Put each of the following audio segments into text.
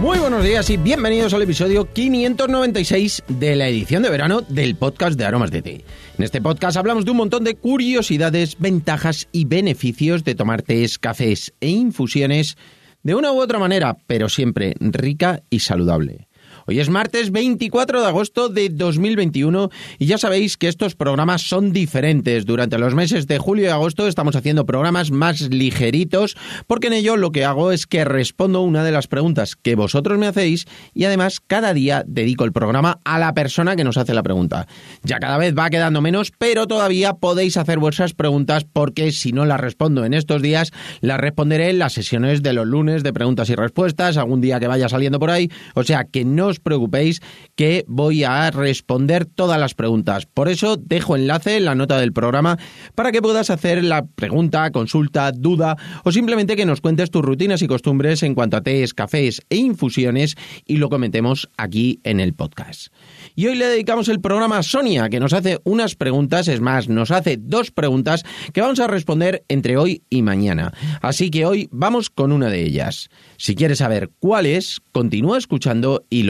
Muy buenos días y bienvenidos al episodio 596 de la edición de verano del podcast de Aromas de Té. En este podcast hablamos de un montón de curiosidades, ventajas y beneficios de tomar tés, cafés e infusiones de una u otra manera, pero siempre rica y saludable. Hoy es martes 24 de agosto de 2021 y ya sabéis que estos programas son diferentes. Durante los meses de julio y agosto estamos haciendo programas más ligeritos porque en ello lo que hago es que respondo una de las preguntas que vosotros me hacéis y además cada día dedico el programa a la persona que nos hace la pregunta. Ya cada vez va quedando menos, pero todavía podéis hacer vuestras preguntas porque si no las respondo en estos días, las responderé en las sesiones de los lunes de preguntas y respuestas, algún día que vaya saliendo por ahí. O sea que no os preocupéis que voy a responder todas las preguntas. Por eso dejo enlace en la nota del programa para que puedas hacer la pregunta, consulta, duda o simplemente que nos cuentes tus rutinas y costumbres en cuanto a tés, cafés e infusiones y lo comentemos aquí en el podcast. Y hoy le dedicamos el programa a Sonia, que nos hace unas preguntas, es más, nos hace dos preguntas que vamos a responder entre hoy y mañana. Así que hoy vamos con una de ellas. Si quieres saber cuál es, continúa escuchando y lo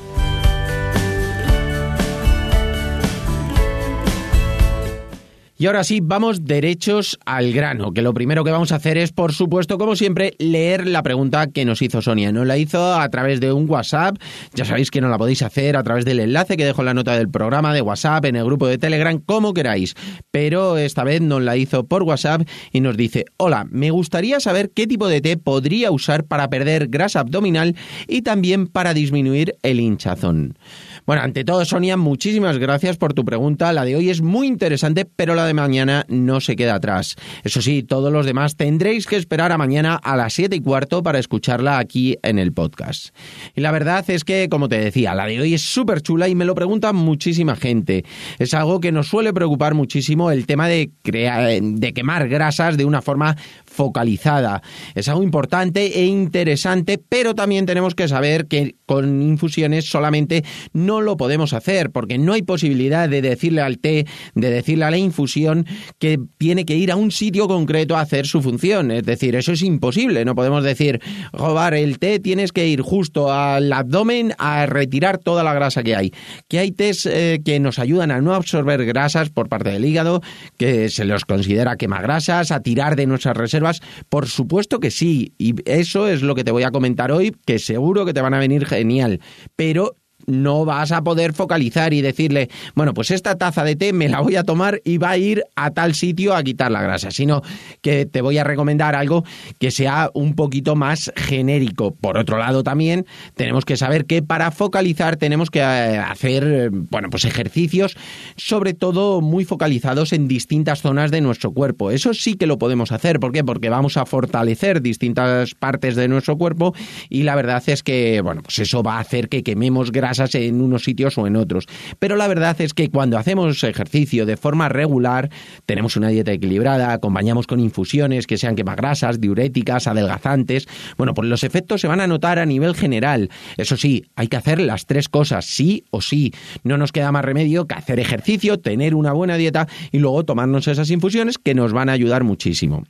Y ahora sí, vamos derechos al grano, que lo primero que vamos a hacer es, por supuesto, como siempre, leer la pregunta que nos hizo Sonia. Nos la hizo a través de un WhatsApp, ya sabéis que no la podéis hacer a través del enlace que dejo en la nota del programa de WhatsApp, en el grupo de Telegram, como queráis. Pero esta vez nos la hizo por WhatsApp y nos dice, hola, me gustaría saber qué tipo de té podría usar para perder grasa abdominal y también para disminuir el hinchazón. Bueno, ante todo, Sonia, muchísimas gracias por tu pregunta. La de hoy es muy interesante, pero la de mañana no se queda atrás. Eso sí, todos los demás tendréis que esperar a mañana a las 7 y cuarto para escucharla aquí en el podcast. Y la verdad es que, como te decía, la de hoy es súper chula y me lo pregunta muchísima gente. Es algo que nos suele preocupar muchísimo el tema de, de quemar grasas de una forma focalizada. Es algo importante e interesante, pero también tenemos que saber que con infusiones solamente no lo podemos hacer, porque no hay posibilidad de decirle al té, de decirle a la infusión que tiene que ir a un sitio concreto a hacer su función. Es decir, eso es imposible. No podemos decir, joder, el té tienes que ir justo al abdomen a retirar toda la grasa que hay. Que hay tés eh, que nos ayudan a no absorber grasas por parte del hígado, que se los considera quemagrasas, a tirar de nuestras reservas por supuesto que sí, y eso es lo que te voy a comentar hoy, que seguro que te van a venir genial, pero no vas a poder focalizar y decirle, bueno, pues esta taza de té me la voy a tomar y va a ir a tal sitio a quitar la grasa, sino que te voy a recomendar algo que sea un poquito más genérico. Por otro lado, también tenemos que saber que para focalizar tenemos que eh, hacer, bueno, pues ejercicios, sobre todo muy focalizados en distintas zonas de nuestro cuerpo. Eso sí que lo podemos hacer. ¿Por qué? Porque vamos a fortalecer distintas partes de nuestro cuerpo y la verdad es que, bueno, pues eso va a hacer que quememos grasa en unos sitios o en otros. Pero la verdad es que cuando hacemos ejercicio de forma regular, tenemos una dieta equilibrada, acompañamos con infusiones que sean quemagrasas, diuréticas, adelgazantes, bueno, pues los efectos se van a notar a nivel general. Eso sí, hay que hacer las tres cosas, sí o sí. No nos queda más remedio que hacer ejercicio, tener una buena dieta y luego tomarnos esas infusiones que nos van a ayudar muchísimo.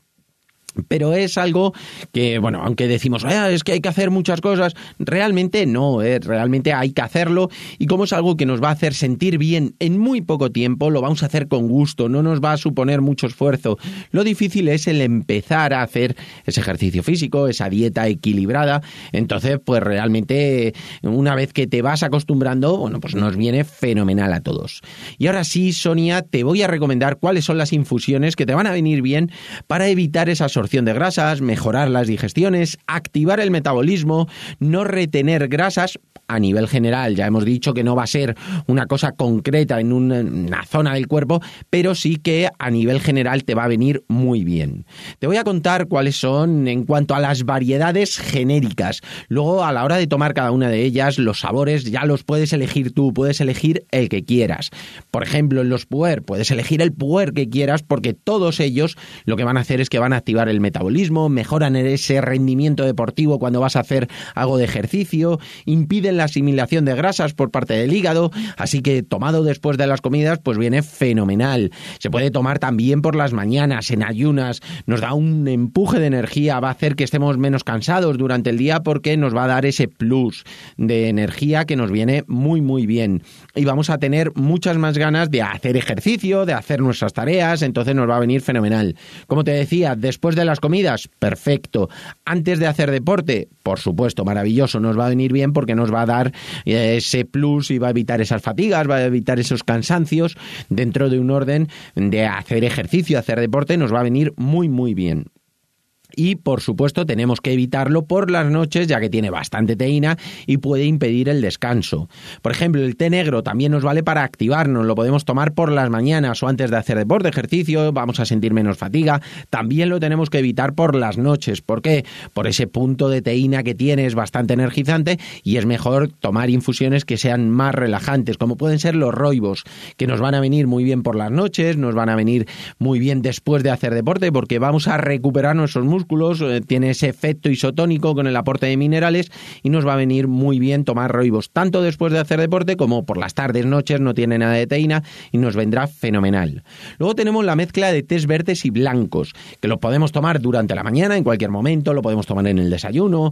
Pero es algo que, bueno, aunque decimos, ah, es que hay que hacer muchas cosas, realmente no, ¿eh? realmente hay que hacerlo y como es algo que nos va a hacer sentir bien en muy poco tiempo, lo vamos a hacer con gusto, no nos va a suponer mucho esfuerzo. Lo difícil es el empezar a hacer ese ejercicio físico, esa dieta equilibrada, entonces pues realmente una vez que te vas acostumbrando, bueno, pues nos viene fenomenal a todos. Y ahora sí, Sonia, te voy a recomendar cuáles son las infusiones que te van a venir bien para evitar esas absorción de grasas, mejorar las digestiones, activar el metabolismo, no retener grasas, a nivel general. Ya hemos dicho que no va a ser una cosa concreta en una zona del cuerpo, pero sí que a nivel general te va a venir muy bien. Te voy a contar cuáles son en cuanto a las variedades genéricas. Luego, a la hora de tomar cada una de ellas, los sabores ya los puedes elegir tú, puedes elegir el que quieras. Por ejemplo, en los puer, puedes elegir el puer que quieras porque todos ellos lo que van a hacer es que van a activar el metabolismo, mejoran ese rendimiento deportivo cuando vas a hacer algo de ejercicio, impiden la asimilación de grasas por parte del hígado, así que tomado después de las comidas, pues viene fenomenal. Se puede tomar también por las mañanas, en ayunas, nos da un empuje de energía, va a hacer que estemos menos cansados durante el día porque nos va a dar ese plus de energía que nos viene muy muy bien. Y vamos a tener muchas más ganas de hacer ejercicio, de hacer nuestras tareas, entonces nos va a venir fenomenal. Como te decía, después de las comidas, perfecto. Antes de hacer deporte, por supuesto, maravilloso, nos va a venir bien porque nos va a dar eh, ese plus y va a evitar esas fatigas, va a evitar esos cansancios dentro de un orden de hacer ejercicio, hacer deporte, nos va a venir muy, muy bien y por supuesto tenemos que evitarlo por las noches ya que tiene bastante teína y puede impedir el descanso. Por ejemplo, el té negro también nos vale para activarnos, lo podemos tomar por las mañanas o antes de hacer deporte, ejercicio, vamos a sentir menos fatiga. También lo tenemos que evitar por las noches. ¿Por qué? Por ese punto de teína que tiene es bastante energizante y es mejor tomar infusiones que sean más relajantes, como pueden ser los roibos, que nos van a venir muy bien por las noches, nos van a venir muy bien después de hacer deporte porque vamos a recuperar nuestros músculos eh, tiene ese efecto isotónico con el aporte de minerales y nos va a venir muy bien tomar roibos, tanto después de hacer deporte como por las tardes, noches, no tiene nada de teína y nos vendrá fenomenal. Luego tenemos la mezcla de tés verdes y blancos, que lo podemos tomar durante la mañana, en cualquier momento, lo podemos tomar en el desayuno,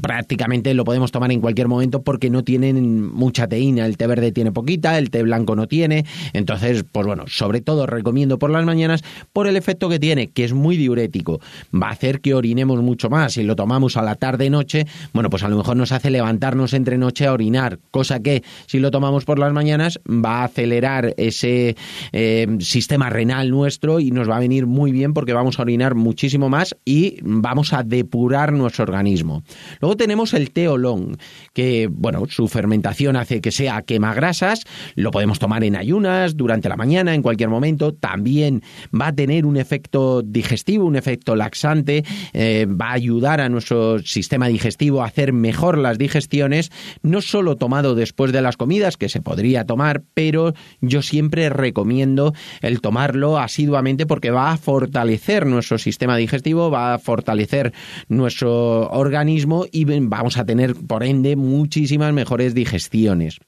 prácticamente lo podemos tomar en cualquier momento porque no tienen mucha teína, el té verde tiene poquita, el té blanco no tiene, entonces, pues bueno, sobre todo recomiendo por las mañanas por el efecto que tiene, que es muy diurético va a hacer que orinemos mucho más. Si lo tomamos a la tarde-noche, bueno, pues a lo mejor nos hace levantarnos entre noche a orinar, cosa que si lo tomamos por las mañanas va a acelerar ese eh, sistema renal nuestro y nos va a venir muy bien porque vamos a orinar muchísimo más y vamos a depurar nuestro organismo. Luego tenemos el té olón, que, bueno, su fermentación hace que sea quema grasas, lo podemos tomar en ayunas, durante la mañana, en cualquier momento, también va a tener un efecto digestivo, un efecto laxante, eh, va a ayudar a nuestro sistema digestivo a hacer mejor las digestiones, no solo tomado después de las comidas, que se podría tomar, pero yo siempre recomiendo el tomarlo asiduamente porque va a fortalecer nuestro sistema digestivo, va a fortalecer nuestro organismo y vamos a tener, por ende, muchísimas mejores digestiones.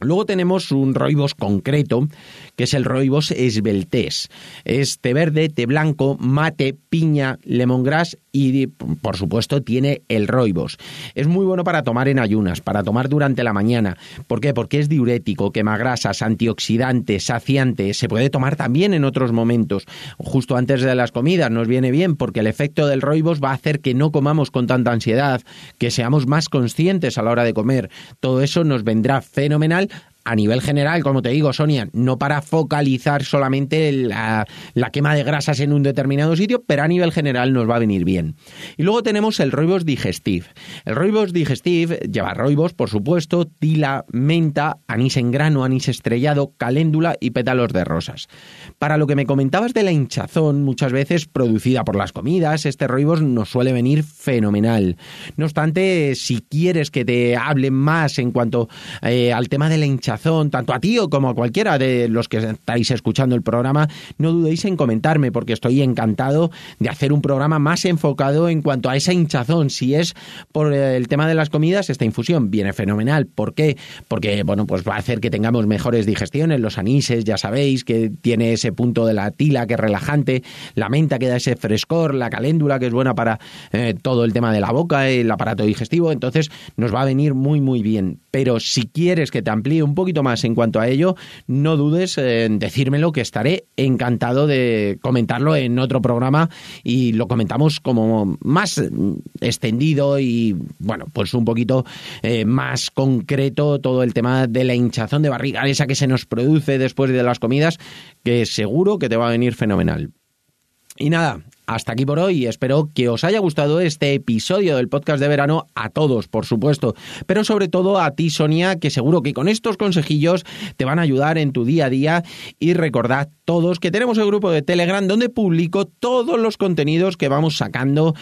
Luego tenemos un roibos concreto, que es el roibos esbeltés. Es té verde, té blanco, mate, piña, lemongrass y, por supuesto, tiene el roibos. Es muy bueno para tomar en ayunas, para tomar durante la mañana. ¿Por qué? Porque es diurético, quema grasas, antioxidante, saciante. Se puede tomar también en otros momentos, justo antes de las comidas. Nos viene bien porque el efecto del roibos va a hacer que no comamos con tanta ansiedad, que seamos más conscientes a la hora de comer. Todo eso nos vendrá fenomenal a nivel general, como te digo, Sonia, no para focalizar solamente la, quema de grasas en un determinado sitio, pero a nivel general nos va a venir bien. Y luego tenemos el roibos digestive. El roibos digestive lleva roibos, por supuesto, tila, menta, anís en grano, anís estrellado, caléndula y pétalos de rosas. Para lo que me comentabas de la hinchazón, muchas veces producida por las comidas, este roibos nos suele venir fenomenal. No obstante, si quieres que te hable más en cuanto eh, al tema de la hinchazón, tanto a ti como a cualquiera de los que estáis escuchando el programa, no dudéis en comentarme porque estoy encantado de hacer un programa más enfocado en cuanto a esa hinchazón. Si es por el tema de las comidas, esta infusión viene fenomenal. ¿Por qué? Porque, bueno, pues va a hacer que tengamos mejores digestiones. Los anises, ya sabéis, que tiene ese punto de la tila que es relajante, la menta que da ese frescor, la caléndula que es buena para eh, todo el tema de la boca, el aparato digestivo. Entonces, nos va a venir muy, muy bien. Pero si quieres que te amplíe un poquito más en cuanto a ello, no dudes en decírmelo que estaré encantado de comentarlo en otro programa y lo comentamos como más extendido y bueno, pues un poquito eh, más concreto todo el tema de la hinchazón de barriga, esa que se nos produce después de las comidas, que seguro que te va a venir fenomenal. Y nada, hasta aquí por hoy. Espero que os haya gustado este episodio del podcast de verano a todos, por supuesto, pero sobre todo a ti, Sonia, que seguro que con estos consejillos te van a ayudar en tu día a día. Y recordad todos que tenemos el grupo de Telegram donde publico todos los contenidos que vamos sacando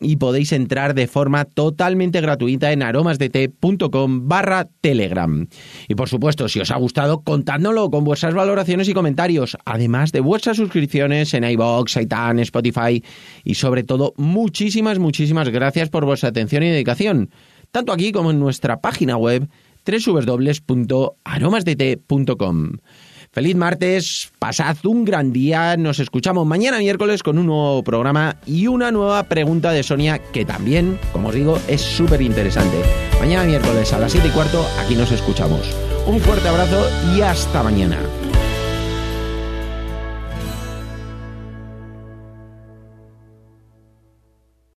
y podéis entrar de forma totalmente gratuita en aromasdete.com barra telegram. Y por supuesto, si os ha gustado, contádnoslo con vuestras valoraciones y comentarios, además de vuestras suscripciones en iVoox, iTunes, Spotify y sobre todo, muchísimas, muchísimas gracias por vuestra atención y dedicación, tanto aquí como en nuestra página web www.aromasdete.com. Feliz martes, pasad un gran día, nos escuchamos mañana miércoles con un nuevo programa y una nueva pregunta de Sonia que también, como os digo, es súper interesante. Mañana miércoles a las 7 y cuarto aquí nos escuchamos. Un fuerte abrazo y hasta mañana.